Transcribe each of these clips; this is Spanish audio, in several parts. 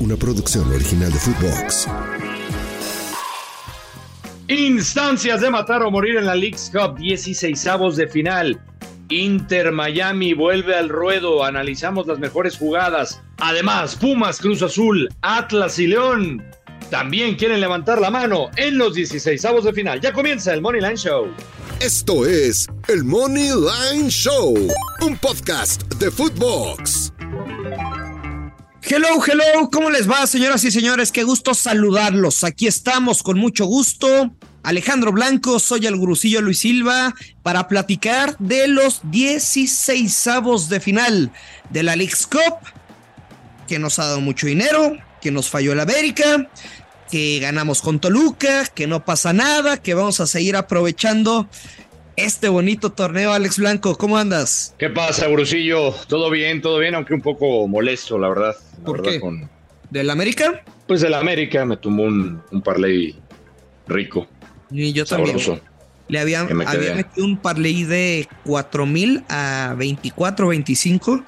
una producción original de Footbox. Instancias de matar o morir en la League's Cup, 16 avos de final. Inter Miami vuelve al ruedo, analizamos las mejores jugadas. Además, Pumas, Cruz Azul, Atlas y León también quieren levantar la mano en los 16 avos de final. Ya comienza el Money Line Show. Esto es el Money Line Show, un podcast de Footbox. Hello, hello, ¿cómo les va, señoras y señores? Qué gusto saludarlos. Aquí estamos con mucho gusto. Alejandro Blanco, soy el gurucillo Luis Silva para platicar de los 16 avos de final de la League's Cup, que nos ha dado mucho dinero, que nos falló el América, que ganamos con Toluca, que no pasa nada, que vamos a seguir aprovechando este bonito torneo, Alex Blanco. ¿Cómo andas? ¿Qué pasa, Gurusillo? Todo bien, todo bien, aunque un poco molesto, la verdad. La ¿Por verdad, qué? Con, ¿Del América? pues el América me tumbó un, un parlay rico, Y yo también. Le había, Que me quedé. había metido un parlay de 4 mil a 24, 25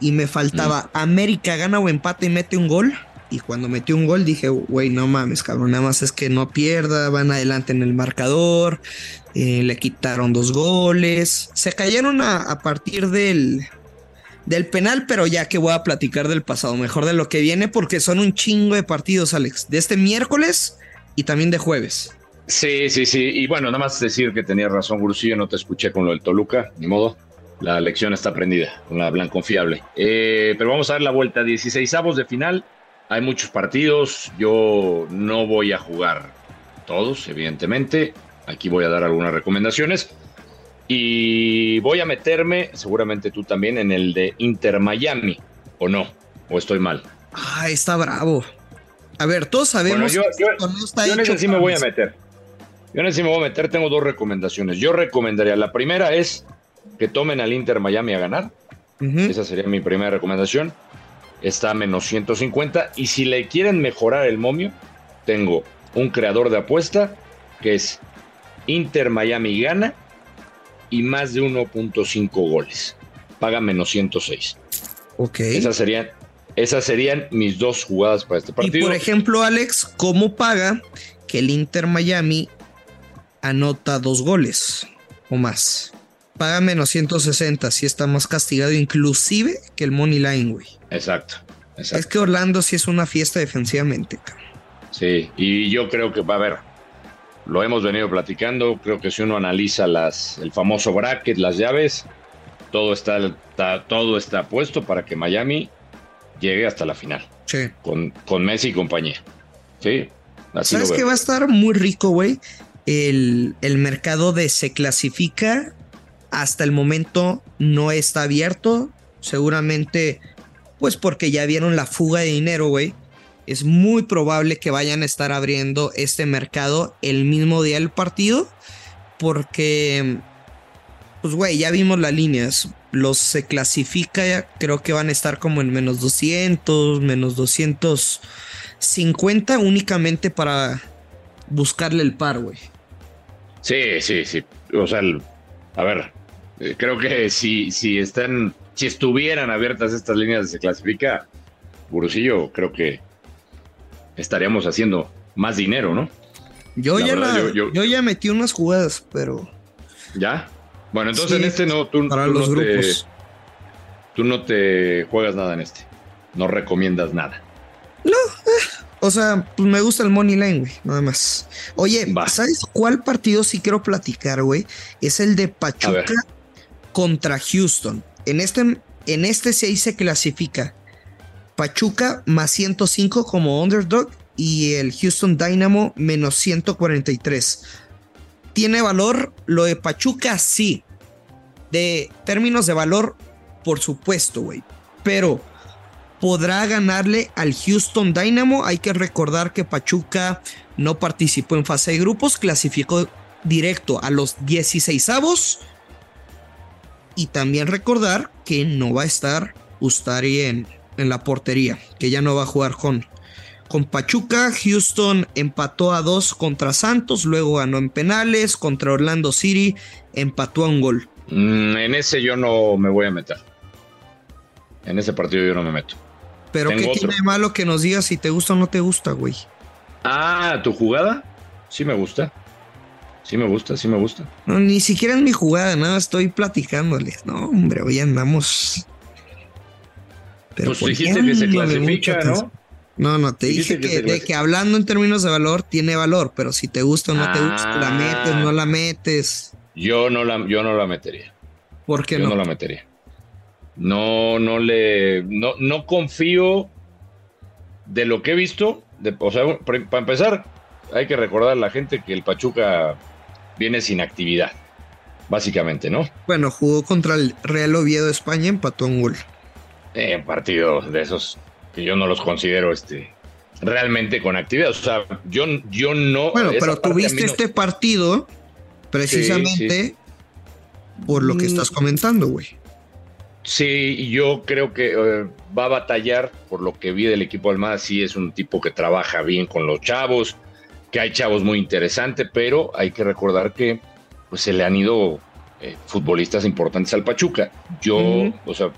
y me faltaba Mm. América gana o empate y mete un gol. Y cuando metió un gol dije, güey, no mames, cabrón, nada más es que no pierda, van adelante en el marcador, eh, le quitaron dos goles, se cayeron a, partir del, del penal, pero ya que voy a platicar del pasado, mejor de lo que viene, porque son un chingo de partidos, Alex, de este miércoles y también de jueves. Sí, sí, sí. Y bueno, nada más decir que tenías razón, Gurusillo, no te escuché con lo del Toluca, ni modo. La lección está prendida con la blanco confiable. Eh, pero vamos a dar la vuelta. 16 avos de final. Hay muchos partidos. Yo no voy a jugar todos, evidentemente. Aquí voy a dar algunas recomendaciones. Y voy a meterme, seguramente tú también, en el de Inter Miami. ¿O no? ¿O estoy mal? Ah, está bravo. A ver, todos Bueno, sabemos yo, que yo, esto no está yo en ese sí me voy a meter. Yo en ese sí me voy a meter. Tengo dos recomendaciones. Yo recomendaría, la primera es que tomen al Inter Miami a ganar. Esa sería mi primera recomendación. Está a menos 150. Y si le quieren mejorar el momio, tengo un creador de apuesta que es Inter Miami gana y más de 1.5 goles. Paga menos 106. Ok. Esas serían, esas serían mis dos jugadas para este Y partido. por ejemplo, Alex, ¿cómo paga que el Inter Miami anota dos goles o más? Paga menos 160, si está más castigado inclusive que el Money Line, güey. Exacto. exacto. Es que Orlando sí es una fiesta defensivamente, cabrón. Sí, y yo creo que va a haber, lo hemos venido platicando, creo que si uno analiza las, el famoso bracket, las llaves, todo está, está- todo está puesto para que Miami llegue hasta la final, Sí. con, con Messi y compañía. Sí, así ¿Sabes qué veo. va a estar muy rico, güey? El, el mercado de se clasifica hasta el momento no está abierto. Seguramente, pues porque ya vieron la fuga de dinero, güey. Es muy probable que vayan a estar abriendo este mercado el mismo día del partido. Porque, pues, güey, ya vimos las líneas. Los se clasifica, creo que van a estar como en menos 200, menos 250 únicamente para buscarle el par, güey. Sí, sí, sí. O sea, a ver, creo que si, si están, si estuvieran abiertas estas líneas de se clasifica, Gurusillo, creo que estaríamos haciendo más dinero, ¿no? Yo, La ya verdad, la- yo- yo, yo- ya metí unas jugadas, pero ¿Ya? Bueno, entonces Sí, en este no, tú, para tú los no te, grupos. tú no te juegas nada en este. No recomiendas nada. O sea, pues me gusta el Money Line, güey, nada más. Oye, Va. ¿sabes cuál partido sí quiero platicar, güey? Es el de. Pachuca contra Houston. En este, en este sí ahí se clasifica Pachuca más 105 como underdog y el Houston Dynamo menos 143. ¿Tiene valor? Lo de Pachuca sí. De términos de valor, por supuesto, güey. Pero podrá ganarle al Houston Dynamo. Hay que recordar que Pachuca no participó en fase de grupos, clasificó directo a los 16 avos. Y también recordar que no va a estar Ustari en, en la portería, que ya no va a jugar con, con Pachuca. Houston empató a dos contra Santos, luego ganó en penales contra Orlando City, empató a un gol. Mm, en ese yo no me voy a meter. En ese partido yo no me meto. Pero ¿qué tiene de malo que nos digas si te gusta o no te gusta, güey? Ah, ¿tu jugada? Sí me gusta. Sí me gusta, sí me gusta. No, ni siquiera es mi jugada, nada, estoy platicándoles. No, hombre, hoy andamos. Pero pues dijiste que se clasifica, ¿no? No, no, te dije que, de que hablando en términos de valor tiene valor, pero si te gusta o no te gusta, la metes, no la metes. Yo no la, yo no la metería. ¿Por qué yo no? la metería. No, no le, no, no confío de lo que he visto. De, o sea, para empezar, hay que recordar a la gente que el Pachuca viene sin actividad, básicamente, ¿no? Bueno, jugó contra el Real Oviedo de España, empató un gol. Eh, partidos de esos que yo no los considero este realmente con actividad. O sea, yo, yo no. Bueno, pero tuviste este partido precisamente por lo que estás mm. comentando, güey. Sí, yo creo que eh, va a batallar por lo que vi del equipo Almada. Sí, es un tipo que trabaja bien con los chavos, que hay chavos muy interesantes, pero hay que recordar que pues, se le han ido eh, futbolistas importantes al Pachuca. Yo, o sea,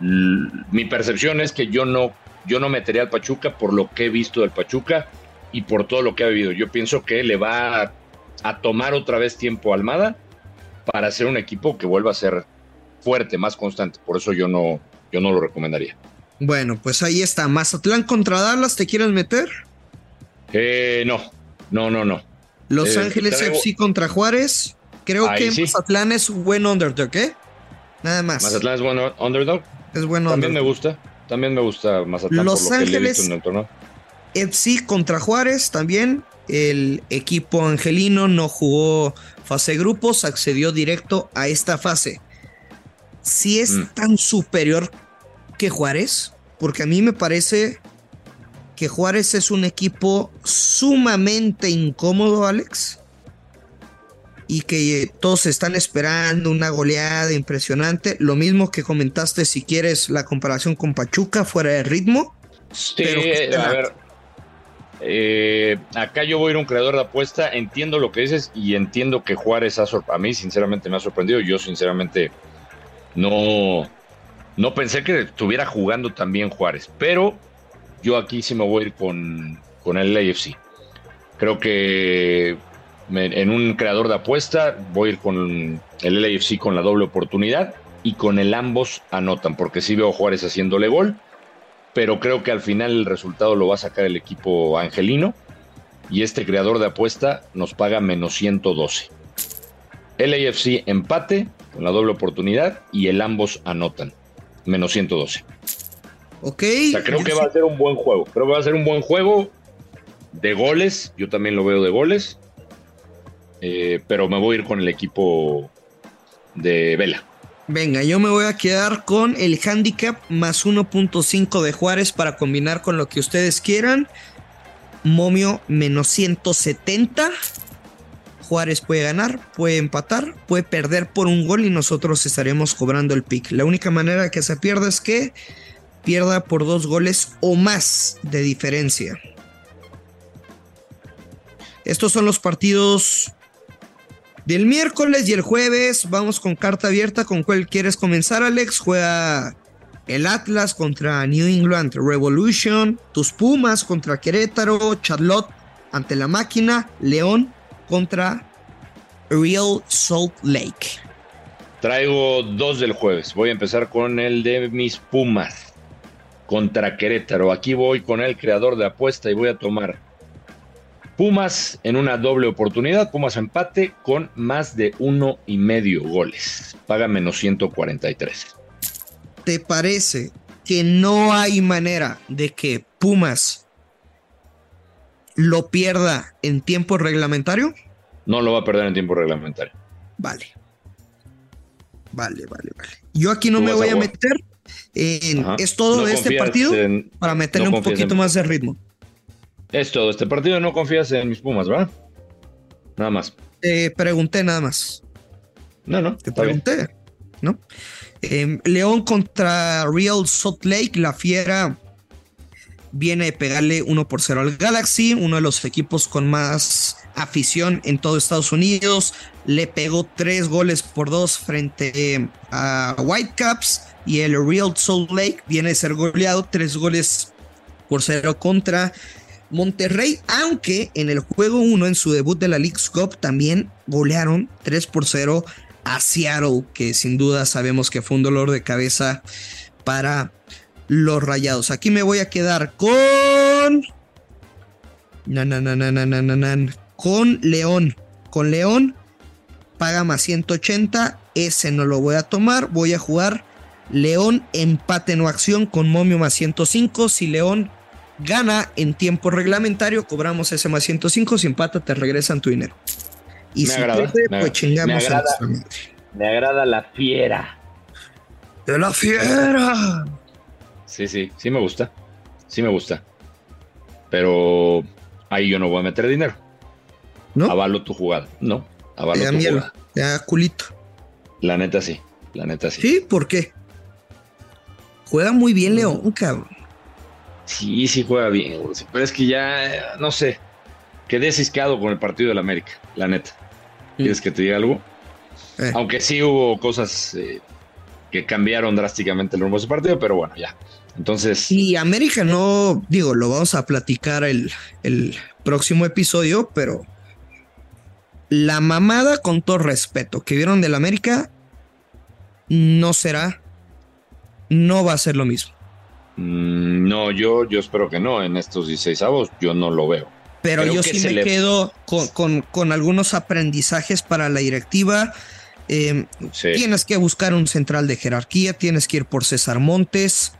mi percepción es que yo no, yo no metería al Pachuca por lo que he visto del Pachuca y por todo lo que ha vivido. Yo pienso que le va a, tomar otra vez tiempo a Almada para ser un equipo que vuelva a ser fuerte, más constante. Por eso yo no, yo no lo recomendaría. Bueno, pues ahí está. Mazatlán contra Dallas, ¿te quieres meter? Eh, no, no, no, no. Los eh, Ángeles FC contra Juárez. Creo que Mazatlán es buen underdog, ¿eh? Nada más. Mazatlán es buen underdog. Es bueno. También me gusta. También me gusta Mazatlán Los por lo Ángeles que le en FC contra Juárez también. El equipo angelino no jugó fase grupos, accedió directo a esta fase. Si es mm. tan superior que Juárez, porque a mí me parece que Juárez es un equipo sumamente incómodo, Alex. Y que todos están esperando una goleada impresionante. Lo mismo que comentaste si quieres la comparación con Pachuca fuera de ritmo. Sí, a ver. Eh, acá yo voy a ir un creador de apuesta. Entiendo lo que dices y entiendo que Juárez ha a mí sinceramente me ha sorprendido. Yo sinceramente no, no pensé que estuviera jugando también Juárez. Pero yo aquí sí me voy a ir con, con el AFC. Creo que en un creador de apuesta voy a ir con el LAFC con la doble oportunidad y con el ambos anotan, porque sí veo Juárez haciéndole gol, pero creo que al final el resultado lo va a sacar el equipo angelino y este creador de apuesta nos paga menos 112. LAFC empate con la doble oportunidad y el ambos anotan, menos 112. Ok. creo que va a ser un buen juego. Creo que va a ser un buen juego de goles. Yo también lo veo de goles. Eh, pero me voy a ir con el equipo de Vela. Venga, yo me voy a quedar con el handicap más 1.5 de Juárez para combinar con lo que ustedes quieran. Momio menos 170. Juárez puede ganar, puede empatar, puede perder por un gol y nosotros estaremos cobrando el pick. La única manera que se pierda es que pierda por dos goles o más de diferencia. Estos son los partidos del miércoles y el jueves. Vamos con carta abierta. ¿Con cuál quieres comenzar, Alex? Juega el Atlas contra New England Revolution. Tus Pumas contra Querétaro. Charlotte ante la máquina. León contra Real Salt Lake. Traigo dos del jueves. Voy a empezar con el de mis Pumas contra Querétaro. Aquí voy con el creador de apuesta y voy a tomar Pumas en una doble oportunidad. Pumas empate con más de uno y medio goles. Paga menos 143. ¿Te parece que no hay manera de que Pumas lo pierda en tiempo reglamentario? No lo va a perder en tiempo reglamentario. Vale. Vale, vale, vale. Yo aquí no me voy a meter es todo de este partido para meterle un poquito más de ritmo. Es todo este partido, no confías en mis Pumas, ¿verdad? Nada más. Te pregunté nada más. No, no. Te pregunté, ¿no? Em, León contra Real Salt Lake, la fiera viene de pegarle 1 por 0 al Galaxy, uno de los equipos con más afición en todo Estados Unidos. Le pegó tres goles por dos frente a Whitecaps y el Real Salt Lake viene a ser goleado tres goles por cero contra Monterrey, aunque en el juego 1 en su debut de la League's Cup también golearon 3 por 0 a Seattle, que sin duda sabemos que fue un dolor de cabeza para los Rayados. Aquí me voy a quedar con con León. Con León paga más 180, ese no lo voy a tomar, voy a jugar León empate no acción con momio más 105, si León gana en tiempo reglamentario, cobramos ese más 105, si empata te regresan tu dinero. Y me si agrada, pierde, me, pues chingamos me agrada, me agrada la fiera. ¡De la fiera! Sí, sí, sí me gusta. Sí me gusta. Pero ahí yo no voy a meter dinero. ¿No? Avalo tu jugada. No, avalo Te da tu miedo, jugada. te da culito. La neta sí. La neta sí. ¿Sí? ¿Por qué? Juega muy bien León, cabrón. Sí, sí juega bien, güey. pero es que ya, no sé, quedé ciscado con el partido del América, la neta. ¿Quieres que te diga algo? Eh. Aunque sí hubo cosas eh, que cambiaron drásticamente el rumbo de ese partido, pero bueno, ya. Entonces, Y América no, digo, lo vamos a platicar el, el próximo episodio, pero la mamada, con todo respeto, que vieron del América, no será, no va a ser lo mismo. mm, no, yo, yo espero que no. En estos 16 avos yo no lo veo. Pero Creo yo sí me le- quedo con, con- con algunos aprendizajes para la directiva. Eh, Sí. Tienes que buscar un central de jerarquía, tienes que ir por César Montes.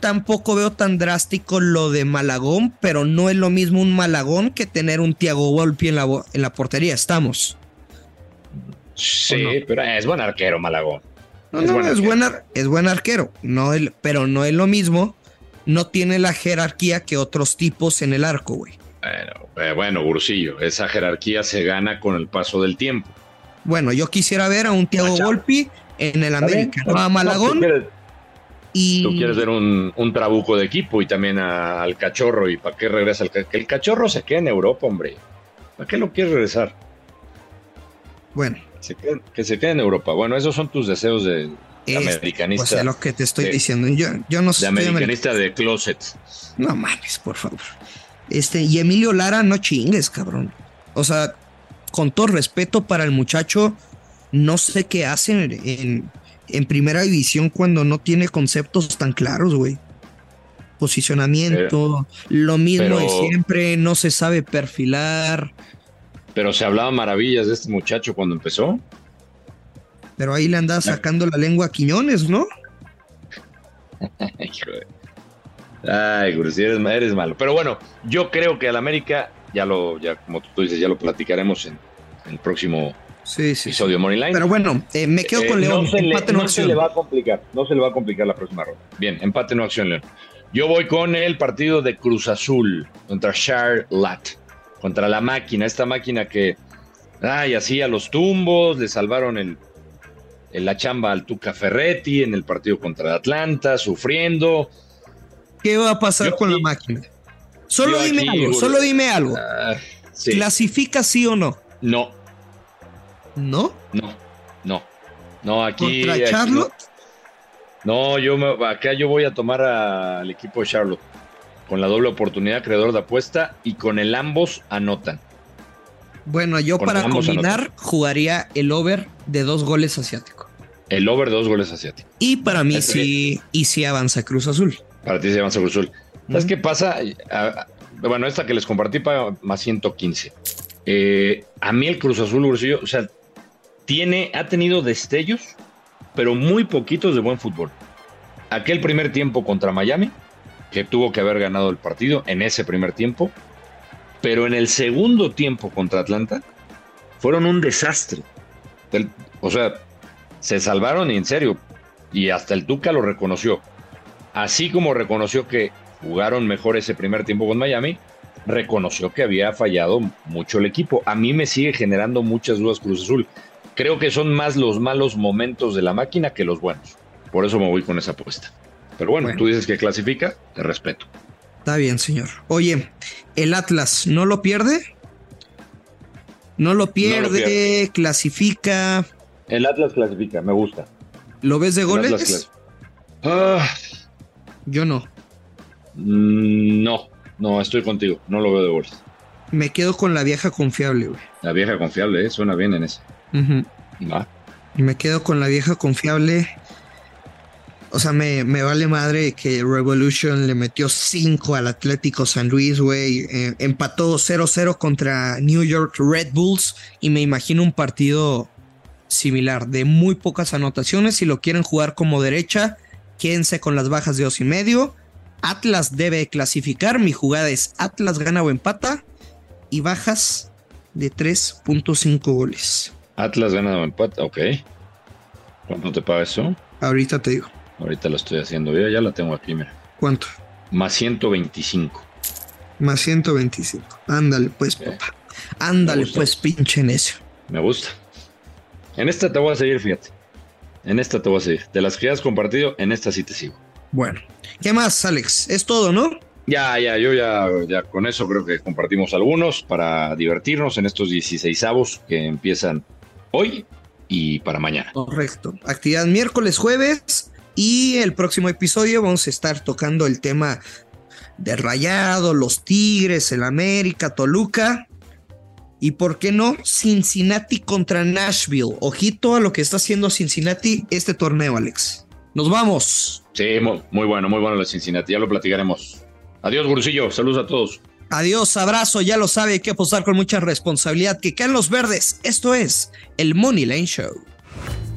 Tampoco veo tan drástico lo de Malagón, pero no es lo mismo un Malagón que tener un Tiago Volpi en la, en la portería. Estamos. Sí, pero es buen arquero, Malagón. No, Es no, buen es, buen ar- es buen arquero, no el- pero no es lo mismo. No tiene la jerarquía que otros tipos en el arco, güey. Bueno, eh, bueno, Bursillo, esa jerarquía se gana con el paso del tiempo. Bueno, yo quisiera ver a un Tiago. Volpi en el América, no a tú Malagón. quieres, y tú quieres ver un, un trabuco de equipo y también a- al cachorro. ¿Y para qué regresa el Que el cachorro se quede en Europa, hombre. ¿Para qué lo quieres regresar? bueno, Se que se quede en Europa. Bueno, esos son tus deseos de, de es, americanista. o sea, lo que te estoy de- diciendo. Yo, yo no de soy americanista de closet. No mames, por favor. Este, y Emilio Lara, no chingues, cabrón. O sea, con todo respeto para el muchacho, no sé qué hacen en, en primera división cuando no tiene conceptos tan claros, güey. Posicionamiento, lo mismo de pero- siempre, no se sabe perfilar, Pero se hablaba maravillas de este muchacho cuando empezó. pero ahí le anda sacando la lengua a Quiñones, ¿no? Ay, Gurú, si eres, eres malo. Pero bueno, yo creo que al América, ya lo, ya como tú dices, ya lo platicaremos en, en el próximo Sí, sí. sí. episodio de Money Line. Pero bueno, eh, me quedo Eh, con León. No, se le, empate no no se le va a complicar, no se le va a complicar la próxima ronda. Bien, empate no acción, León. Yo voy con el partido de Cruz Azul contra Charlotte, contra la máquina, esta máquina que, ay, hacía los tumbos, le salvaron el, el- la chamba al Tuca Ferretti en el partido contra Atlanta, sufriendo. ¿Qué va a pasar Yo con la máquina? Solo dime aquí, algo, solo dime algo. Sí, ¿Clasifica sí o no? no, ¿No? no, no, no, aquí. ¿Contra aquí Charlotte? No, no, yo me- acá yo voy a tomar al equipo de Charlotte con la doble oportunidad, creador de apuesta y con el ambos anotan. Bueno, yo Con para combinar jugaría el over de dos goles asiático. El over de dos goles asiáticos. Y para mí sí, y sí avanza Cruz Azul. Para ti se llama Cruz Azul. ¿Sabes qué pasa? Bueno, esta que les compartí para más 115. Eh, a mí el Cruz Azul, Ursillo, o sea, tiene, ha tenido destellos, pero muy poquitos de buen fútbol. Aquel primer tiempo contra Miami, que tuvo que haber ganado el partido en ese primer tiempo, pero en el segundo tiempo contra Atlanta, fueron un desastre. O sea, se salvaron y en serio, y hasta el Tuca lo reconoció. Así como reconoció que jugaron mejor ese primer tiempo con Miami, reconoció que había fallado mucho el equipo. A mí me sigue generando muchas dudas Cruz Azul. Creo que son más los malos momentos de la máquina que los buenos. Por eso me voy con esa apuesta. Pero bueno, Bueno. tú dices que clasifica, te respeto. Está bien, señor. Oye, el Atlas no lo pierde. No lo pierde, pierde. clasifica. El Atlas clasifica, me gusta. ¿Lo ves de goles? Ah, Yo no. mm, no, no, estoy contigo. No lo veo de Wolves. Me quedo con la vieja confiable, güey. La vieja confiable, ¿eh? suena bien en ese. Va. Me quedo con la vieja confiable. O sea, me, me vale madre que Revolution le metió 5 al Atlético San Luis, güey. Eh, empató 0-0 contra New York Red Bulls. Y me imagino un partido similar, de muy pocas anotaciones. Si lo quieren jugar como derecha, quédense con las bajas de dos y medio. Atlas debe clasificar. Mi jugada es Atlas gana o empata. Y bajas de 3.5 goles. Atlas gana o empate, ok. ¿Cuánto te paga eso? Ahorita te digo. Ahorita lo estoy haciendo. Yo ya la tengo aquí, mira. ¿Cuánto? Más 125. Más 125. Ándale, pues, Ok. papá. Ándale, pues, pinche necio. Me gusta. En esta te voy a seguir, fíjate. En esta te voy a seguir. De las que ya has compartido, en esta sí te sigo. Bueno, ¿qué más, Alex? Es todo, ¿no? Ya, ya, yo ya, ya con eso creo que compartimos algunos para divertirnos en estos 16 avos que empiezan hoy y para mañana. Correcto. Actividad miércoles, jueves. Y el próximo episodio vamos a estar tocando el tema de Rayado, los Tigres, el América, Toluca. Y por qué no, Cincinnati contra Nashville. Ojito a lo que está haciendo Cincinnati este torneo, Alex. Nos vamos. Sí, muy, muy bueno, muy bueno de Cincinnati. Ya lo platicaremos. Adiós, Gurusillo. Saludos a todos. Adiós, abrazo, ya lo sabe, hay que apostar con mucha responsabilidad. Que caen los verdes. Esto es el Money Lane Show.